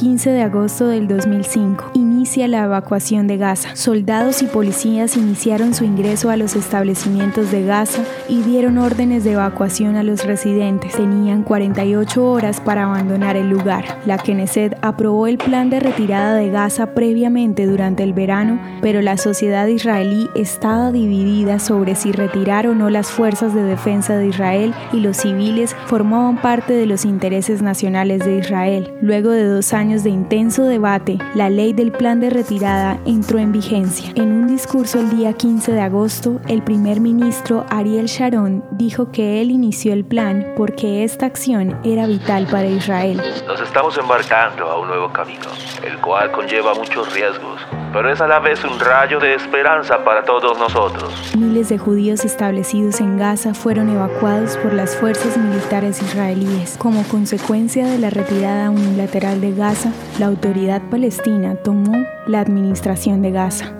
15 de agosto del 2005. Inicia la evacuación de Gaza. Soldados y policías iniciaron su ingreso a los establecimientos de Gaza y dieron órdenes de evacuación a los residentes. Tenían 48 horas para abandonar el lugar. La Knesset aprobó el plan de retirada de Gaza previamente durante el verano, pero la sociedad israelí estaba dividida sobre si retirar o no las fuerzas de defensa de Israel y los civiles formaban parte de los intereses nacionales de Israel. Luego de dos años de intenso debate, la ley del plan de retirada entró en vigencia. En un discurso el día 15 de agosto, el primer ministro Ariel Sharon dijo que él inició el plan porque esta acción era vital para Israel. Nos estamos embarcando a un nuevo camino, el cual conlleva muchos riesgos, pero es a la vez un rayo de esperanza para todos nosotros. Miles de judíos establecidos en Gaza fueron evacuados por las fuerzas militares israelíes. Como consecuencia de la retirada unilateral de Gaza, la autoridad palestina tomó la administración de Gaza.